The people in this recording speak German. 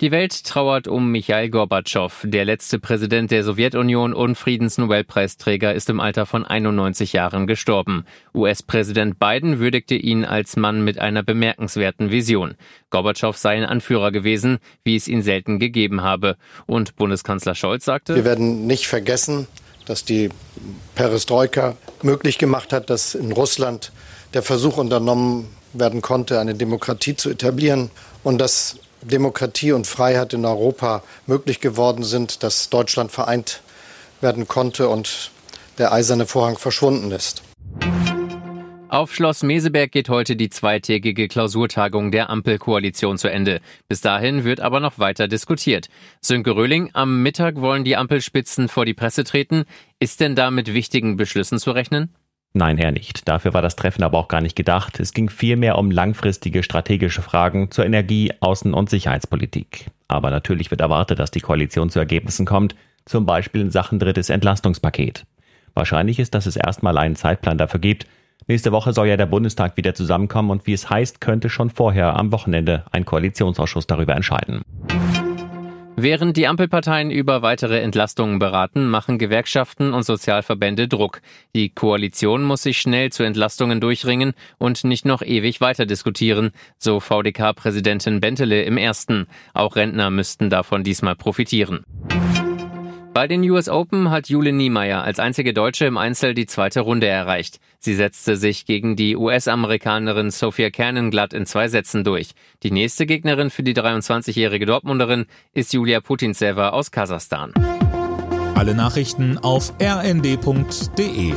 Die Welt trauert um Michail Gorbatschow. Der letzte Präsident der Sowjetunion und Friedensnobelpreisträger ist im Alter von 91 Jahren gestorben. US-Präsident Biden würdigte ihn als Mann mit einer bemerkenswerten Vision. Gorbatschow sei ein Anführer gewesen, wie es ihn selten gegeben habe. Und Bundeskanzler Scholz sagte, Wir werden nicht vergessen, dass die Perestroika möglich gemacht hat, dass in Russland der Versuch unternommen werden konnte, eine Demokratie zu etablieren und dass Demokratie und Freiheit in Europa möglich geworden sind, dass Deutschland vereint werden konnte und der eiserne Vorhang verschwunden ist. Auf Schloss Meseberg geht heute die zweitägige Klausurtagung der Ampelkoalition zu Ende. Bis dahin wird aber noch weiter diskutiert. Sönke Röhling, am Mittag wollen die Ampelspitzen vor die Presse treten. Ist denn da mit wichtigen Beschlüssen zu rechnen? Nein, eher nicht. Dafür war das Treffen aber auch gar nicht gedacht. Es ging vielmehr um langfristige strategische Fragen zur Energie-, Außen- und Sicherheitspolitik. Aber natürlich wird erwartet, dass die Koalition zu Ergebnissen kommt, zum Beispiel in Sachen drittes Entlastungspaket. Wahrscheinlich ist, dass es erstmal einen Zeitplan dafür gibt. Nächste Woche soll ja der Bundestag wieder zusammenkommen und wie es heißt, könnte schon vorher am Wochenende ein Koalitionsausschuss darüber entscheiden. Während die Ampelparteien über weitere Entlastungen beraten, machen Gewerkschaften und Sozialverbände Druck. Die Koalition muss sich schnell zu Entlastungen durchringen und nicht noch ewig weiter diskutieren, so VDK-Präsidentin Bentele im ersten. Auch Rentner müssten davon diesmal profitieren. Bei den US Open hat Jule Niemeyer als einzige Deutsche im Einzel die zweite Runde erreicht. Sie setzte sich gegen die US-Amerikanerin Sophia Cannon glatt in zwei Sätzen durch. Die nächste Gegnerin für die 23-jährige Dortmunderin ist Julia Putintseva aus Kasachstan. Alle Nachrichten auf rnd.de